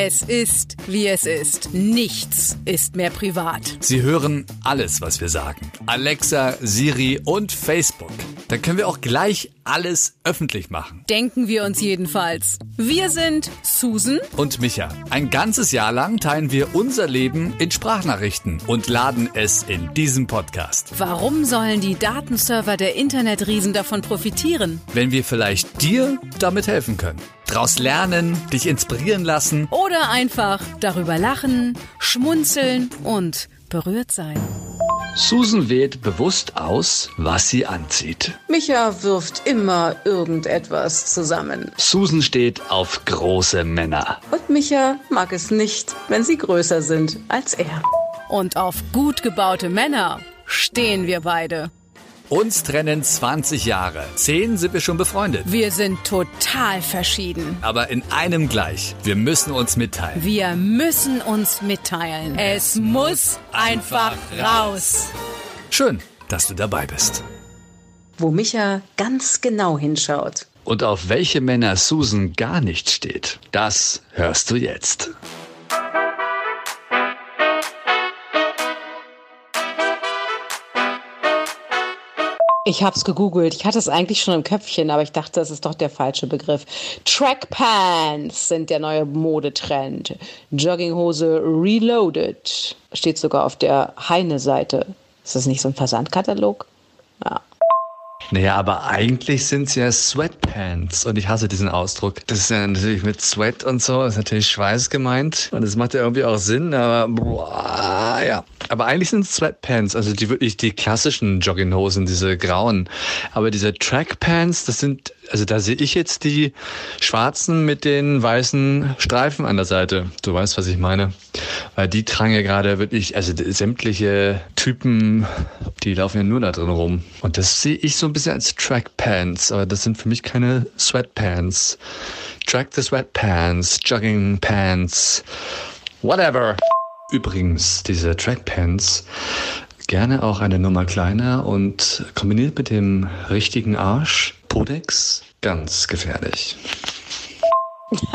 Es ist, wie es ist. Nichts ist mehr privat. Sie hören alles, was wir sagen. Alexa, Siri und Facebook. Da können wir auch gleich alles öffentlich machen. Denken wir uns jedenfalls. Wir sind Susan Und Micha, ein ganzes Jahr lang teilen wir unser Leben in Sprachnachrichten und laden es in diesem Podcast. Warum sollen die Datenserver der Internetriesen davon profitieren? Wenn wir vielleicht dir damit helfen können. Draus lernen, dich inspirieren lassen. Oder einfach darüber lachen, schmunzeln und berührt sein. Susan wählt bewusst aus, was sie anzieht. Micha wirft immer irgendetwas zusammen. Susan steht auf große Männer. Und Micha mag es nicht, wenn sie größer sind als er. Und auf gut gebaute Männer stehen wir beide. Uns trennen 20 Jahre. Zehn sind wir schon befreundet. Wir sind total verschieden. Aber in einem gleich. Wir müssen uns mitteilen. Wir müssen uns mitteilen. Es muss einfach raus. Schön, dass du dabei bist. Wo Micha ganz genau hinschaut. Und auf welche Männer Susan gar nicht steht, das hörst du jetzt. Ich hab's gegoogelt. Ich hatte es eigentlich schon im Köpfchen, aber ich dachte, das ist doch der falsche Begriff. Trackpants sind der neue Modetrend. Jogginghose Reloaded. Steht sogar auf der Heine-Seite. Ist das nicht so ein Versandkatalog? Ja. Naja, aber eigentlich sind es ja Sweatpants und ich hasse diesen Ausdruck. Das ist ja natürlich mit Sweat und so, ist natürlich Schweiß gemeint und das macht ja irgendwie auch Sinn, aber boah, ja. Aber eigentlich sind es Sweatpants, also die wirklich die klassischen Jogginghosen, diese grauen. Aber diese Trackpants, das sind, also da sehe ich jetzt die schwarzen mit den weißen Streifen an der Seite. Du weißt, was ich meine. Weil die tragen ja gerade wirklich, also sämtliche Typen, die laufen ja nur da drin rum. Und das sehe ich so ein bisschen als Trackpants, aber das sind für mich keine Sweatpants. Track the Sweatpants, Jogging Pants, whatever. Übrigens, diese Trackpants gerne auch eine Nummer kleiner und kombiniert mit dem richtigen Arsch, Podex, ganz gefährlich.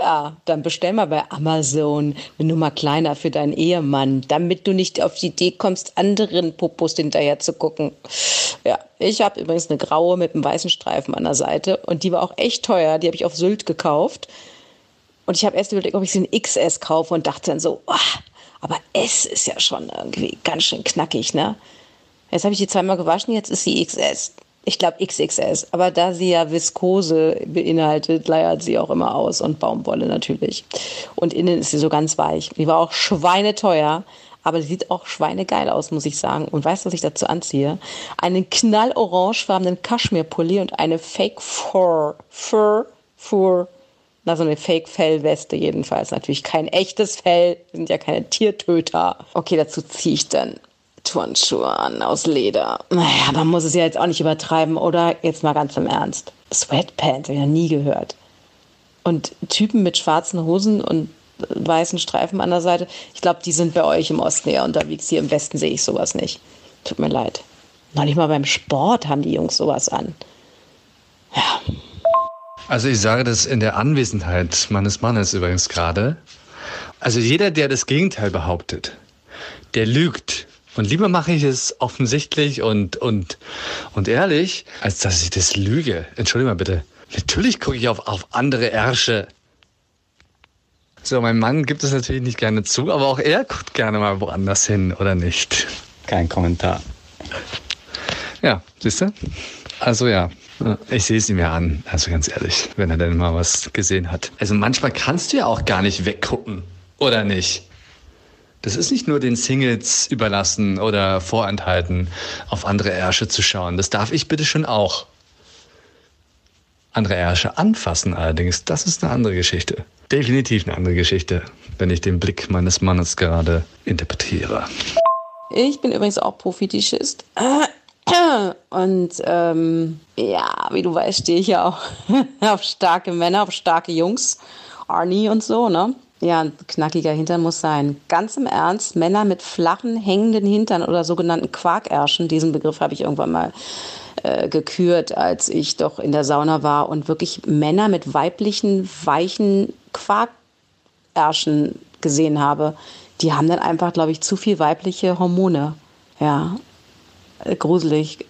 ja, dann bestell mal bei Amazon eine Nummer kleiner für deinen Ehemann, damit du nicht auf die Idee kommst, anderen Popos hinterher zu gucken. Ja, ich habe übrigens eine graue mit einem weißen Streifen an der Seite und die war auch echt teuer. Die habe ich auf Sylt gekauft. Und ich habe erst überlegt, ob ich sie in XS kaufe und dachte dann so, oh, aber S ist ja schon irgendwie ganz schön knackig, ne? Jetzt habe ich die zweimal gewaschen, jetzt ist sie XS. Ich glaube XXS, aber da sie ja Viskose beinhaltet, leiert sie auch immer aus und Baumwolle natürlich. Und innen ist sie so ganz weich. Die war auch schweineteuer, aber sie sieht auch schweinegeil aus, muss ich sagen. Und weißt du, was ich dazu anziehe? Einen knallorangefarbenen Kaschmirpulli und eine Fake Fur, Fur, Fur, na, so eine Fake-Fellweste jedenfalls. Natürlich kein echtes Fell, sind ja keine Tiertöter. Okay, dazu ziehe ich dann Turnschuhe an aus Leder. Naja, man muss es ja jetzt auch nicht übertreiben, oder? Jetzt mal ganz im Ernst. Sweatpants, habe ich noch nie gehört. Und Typen mit schwarzen Hosen und weißen Streifen an der Seite, ich glaube, die sind bei euch im Osten eher unterwegs. Hier im Westen sehe ich sowas nicht. Tut mir leid. Noch nicht mal beim Sport haben die Jungs sowas an. Ja. Also ich sage das in der Anwesenheit meines Mannes übrigens gerade. Also jeder, der das Gegenteil behauptet, der lügt. Und lieber mache ich es offensichtlich und, und, und ehrlich, als dass ich das lüge. Entschuldigung mal bitte. Natürlich gucke ich auf, auf andere Ärsche. So, mein Mann gibt es natürlich nicht gerne zu, aber auch er guckt gerne mal woanders hin, oder nicht? Kein Kommentar. Ja, siehst du? Also ja, ich sehe es ihm ja an, also ganz ehrlich, wenn er denn mal was gesehen hat. Also manchmal kannst du ja auch gar nicht weggucken, oder nicht? Das ist nicht nur den Singles überlassen oder vorenthalten, auf andere Ärsche zu schauen. Das darf ich bitte schon auch. Andere Ärsche anfassen allerdings, das ist eine andere Geschichte. Definitiv eine andere Geschichte, wenn ich den Blick meines Mannes gerade interpretiere. Ich bin übrigens auch Profitischist. Und ähm, ja, wie du weißt, stehe ich ja auch auf starke Männer, auf starke Jungs. Arnie und so, ne? Ja, ein knackiger Hintern muss sein. Ganz im Ernst, Männer mit flachen, hängenden Hintern oder sogenannten Quarkärschen, diesen Begriff habe ich irgendwann mal äh, gekürt, als ich doch in der Sauna war und wirklich Männer mit weiblichen, weichen Quarkärschen gesehen habe. Die haben dann einfach, glaube ich, zu viel weibliche Hormone. Ja, äh, gruselig.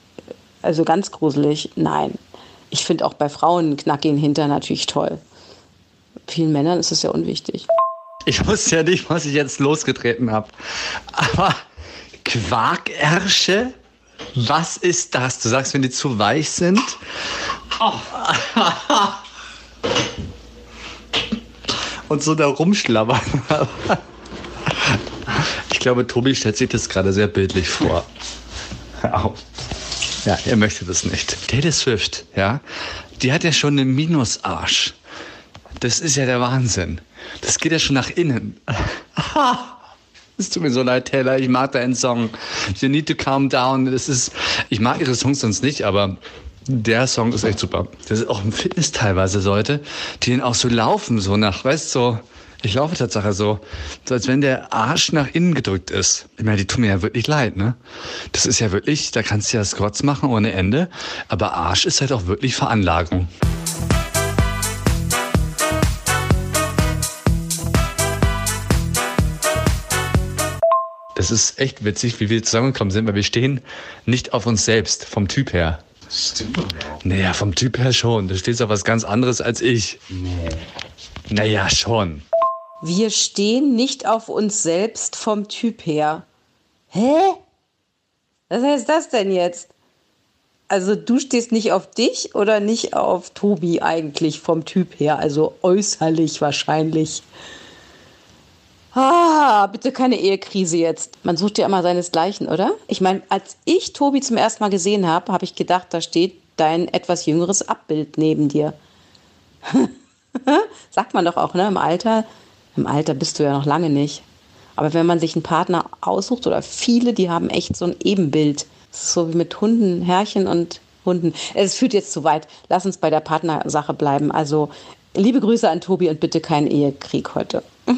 Also ganz gruselig. Nein. Ich finde auch bei Frauen einen knackigen Hinter natürlich toll. Vielen Männern ist es ja unwichtig. Ich wusste ja nicht, was ich jetzt losgetreten habe. Aber Quarkärsche? Was ist das? Du sagst, wenn die zu weich sind? Oh. Und so da rumschlabbern. Ich glaube, Tobi stellt sich das gerade sehr bildlich vor. Hör auf. Ja, er möchte das nicht. Taylor Swift, ja, die hat ja schon einen Minusarsch. Das ist ja der Wahnsinn. Das geht ja schon nach innen. Es tut mir so leid, Taylor. Ich mag deinen Song. You need to calm down. Das ist, ich mag ihre Songs sonst nicht, aber der Song ist echt super. Das ist auch im Fitness teilweise Leute, die den auch so laufen, so nach, weißt du, so, ich laufe tatsächlich so, so als wenn der Arsch nach innen gedrückt ist. Ich meine, die tun mir ja wirklich leid, ne? Das ist ja wirklich, da kannst du ja Squats machen ohne Ende, aber Arsch ist halt auch wirklich Veranlagung. Das ist echt witzig, wie wir zusammengekommen sind, weil wir stehen nicht auf uns selbst, vom Typ her. Stimmt doch. Naja, vom Typ her schon. Du stehst auf was ganz anderes als ich. Nee. Naja, schon. Wir stehen nicht auf uns selbst vom Typ her. Hä? Was heißt das denn jetzt? Also du stehst nicht auf dich oder nicht auf Tobi eigentlich vom Typ her, also äußerlich wahrscheinlich. Ah, bitte keine Ehekrise jetzt. Man sucht ja immer seinesgleichen, oder? Ich meine, als ich Tobi zum ersten Mal gesehen habe, habe ich gedacht, da steht dein etwas jüngeres Abbild neben dir. Sagt man doch auch, ne? Im Alter. Im Alter bist du ja noch lange nicht. Aber wenn man sich einen Partner aussucht oder viele, die haben echt so ein Ebenbild. So wie mit Hunden, Herrchen und Hunden. Es führt jetzt zu weit. Lass uns bei der Partnersache bleiben. Also liebe Grüße an Tobi und bitte keinen Ehekrieg heute.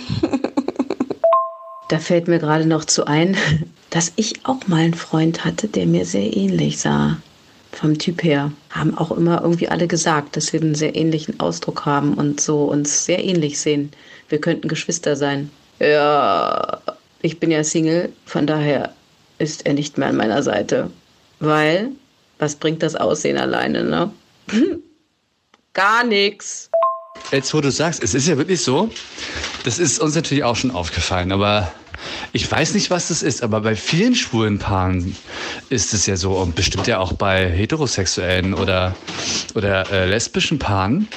Da fällt mir gerade noch zu ein, dass ich auch mal einen Freund hatte, der mir sehr ähnlich sah. Vom Typ her. Haben auch immer irgendwie alle gesagt, dass wir einen sehr ähnlichen Ausdruck haben und so uns sehr ähnlich sehen. Wir könnten Geschwister sein. Ja, ich bin ja Single, von daher ist er nicht mehr an meiner Seite. Weil, was bringt das Aussehen alleine, ne? Gar nichts. Jetzt, wo du sagst, es ist ja wirklich so, das ist uns natürlich auch schon aufgefallen, aber ich weiß nicht, was das ist, aber bei vielen schwulen Paaren ist es ja so und bestimmt ja auch bei heterosexuellen oder, oder äh, lesbischen Paaren,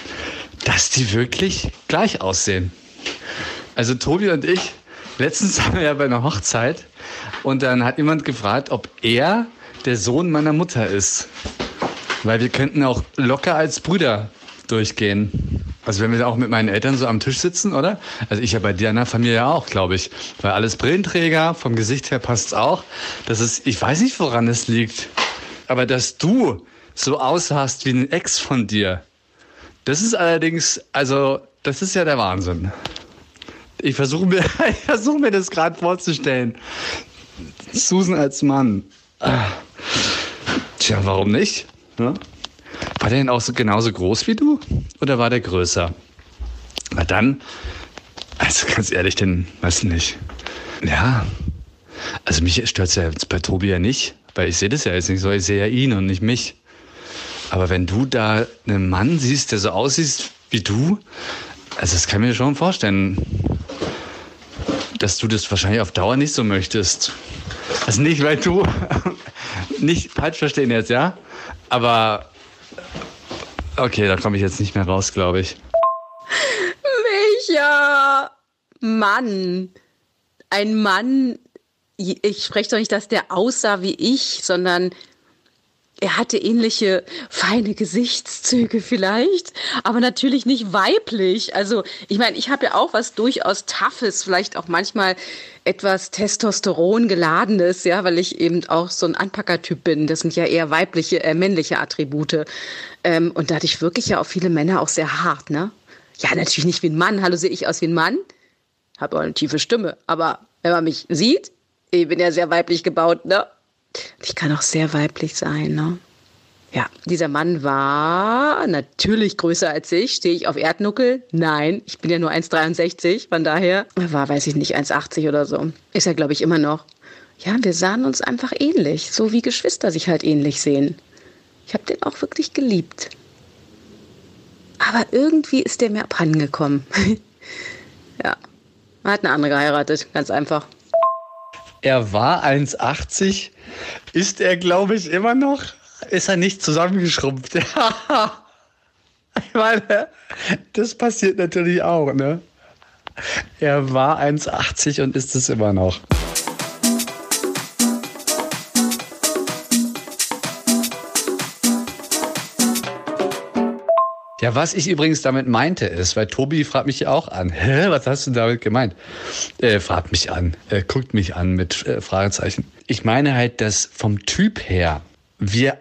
dass die wirklich gleich aussehen. Also Tobi und ich, letztens waren wir ja bei einer Hochzeit und dann hat jemand gefragt, ob er der Sohn meiner Mutter ist. Weil wir könnten auch locker als Brüder durchgehen. Also wenn wir auch mit meinen Eltern so am Tisch sitzen, oder? Also ich ja bei dir in der Familie auch, glaube ich. Weil alles Brillenträger, vom Gesicht her passt es auch. Das ist, ich weiß nicht, woran es liegt. Aber dass du so aussahst wie ein Ex von dir, das ist allerdings, also, das ist ja der Wahnsinn. Ich versuche mir, ich versuche mir das gerade vorzustellen. Susan als Mann. Ah. Tja, warum nicht? Ja? War der denn auch so genauso groß wie du? Oder war der größer? Na dann, also ganz ehrlich, den weiß ich nicht. Ja, also mich stört es ja bei Tobi ja nicht, weil ich sehe das ja jetzt nicht so, ich sehe ja ihn und nicht mich. Aber wenn du da einen Mann siehst, der so aussieht wie du, also das kann ich mir schon vorstellen, dass du das wahrscheinlich auf Dauer nicht so möchtest. Also nicht, weil du, nicht falsch verstehen jetzt, ja? Aber Okay, da komme ich jetzt nicht mehr raus, glaube ich. Micha! Mann! Ein Mann, ich spreche doch nicht, dass der aussah wie ich, sondern er hatte ähnliche feine Gesichtszüge vielleicht, aber natürlich nicht weiblich. Also ich meine, ich habe ja auch was durchaus Toughes, vielleicht auch manchmal etwas Testosteron geladenes, ja, weil ich eben auch so ein Anpackertyp bin. Das sind ja eher weibliche, äh, männliche Attribute. Ähm, und da hatte ich wirklich ja auch viele Männer auch sehr hart, ne? Ja, natürlich nicht wie ein Mann. Hallo, sehe ich aus wie ein Mann? Habe auch eine tiefe Stimme. Aber wenn man mich sieht, ich bin ja sehr weiblich gebaut, ne? Ich kann auch sehr weiblich sein, ne? Ja, dieser Mann war natürlich größer als ich. Stehe ich auf Erdnuckel? Nein, ich bin ja nur 1,63. Von daher war, weiß ich nicht, 1,80 oder so. Ist er, glaube ich, immer noch. Ja, wir sahen uns einfach ähnlich, so wie Geschwister sich halt ähnlich sehen. Ich habe den auch wirklich geliebt. Aber irgendwie ist der mir abhandengekommen. ja, man hat eine andere geheiratet, ganz einfach. Er war 1,80. Ist er, glaube ich, immer noch? Ist er nicht zusammengeschrumpft? ich meine, das passiert natürlich auch, ne? Er war 1,80 und ist es immer noch. Ja, was ich übrigens damit meinte ist, weil Tobi fragt mich ja auch an, hä, was hast du damit gemeint? Äh, fragt mich an, äh, guckt mich an mit äh, Fragezeichen. Ich meine halt, dass vom Typ her wir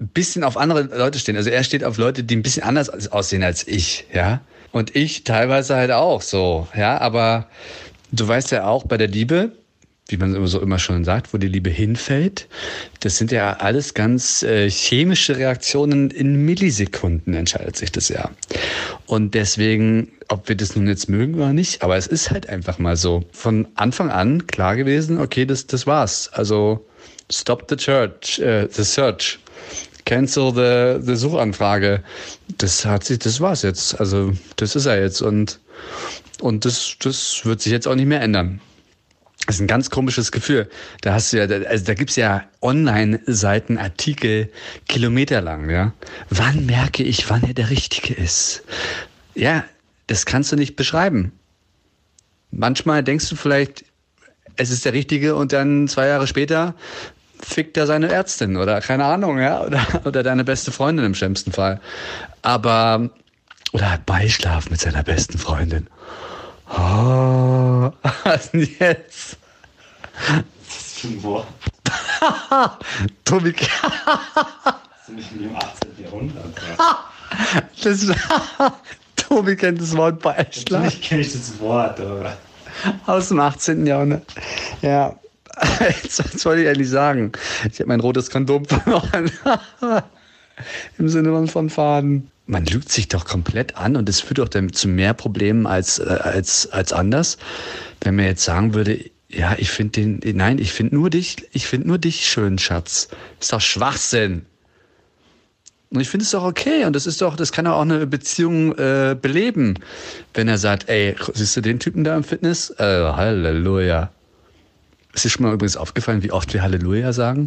ein bisschen auf andere Leute stehen. Also er steht auf Leute, die ein bisschen anders aussehen als ich, ja. Und ich teilweise halt auch so, ja. Aber du weißt ja auch bei der Liebe, wie man so immer schon sagt, wo die Liebe hinfällt. Das sind ja alles ganz äh, chemische Reaktionen. In Millisekunden entscheidet sich das ja. Und deswegen, ob wir das nun jetzt mögen oder nicht, aber es ist halt einfach mal so. Von Anfang an klar gewesen, okay, das, das war's. Also stop the church, äh, the search. Cancel the, the Suchanfrage. Das hat sich, das war's jetzt. Also, das ist er jetzt. Und, und das, das wird sich jetzt auch nicht mehr ändern. Das ist ein ganz komisches Gefühl. Da hast du ja, also da gibt's ja Online-Seiten, Artikel, kilometerlang, ja. Wann merke ich, wann er der Richtige ist? Ja, das kannst du nicht beschreiben. Manchmal denkst du vielleicht, es ist der Richtige und dann zwei Jahre später fickt er seine Ärztin oder keine Ahnung, ja, oder, oder deine beste Freundin im schlimmsten Fall. Aber, oder hat Beischlaf mit seiner besten Freundin. Oh, was denn jetzt? Was ist für ein Wort? Tobi, Das ist nicht im 18. Jahrhundert. das, Tobi kennt das Wort Beischlaf Natürlich kenne ich das Wort, aber. aus dem 18. Jahrhundert. Ja, was wollte ich eigentlich sagen? Ich habe mein rotes Kondom verloren. Im Sinne von Faden. Man lügt sich doch komplett an und das führt doch dann zu mehr Problemen als, äh, als, als anders. Wenn man jetzt sagen würde, ja, ich finde den, nein, ich finde nur dich, ich finde nur dich schön, Schatz. Ist doch Schwachsinn. Und ich finde es doch okay und das ist doch, das kann doch auch eine Beziehung äh, beleben, wenn er sagt, ey, siehst du den Typen da im Fitness? Äh, Halleluja. Ist dir schon mal übrigens aufgefallen, wie oft wir Halleluja sagen?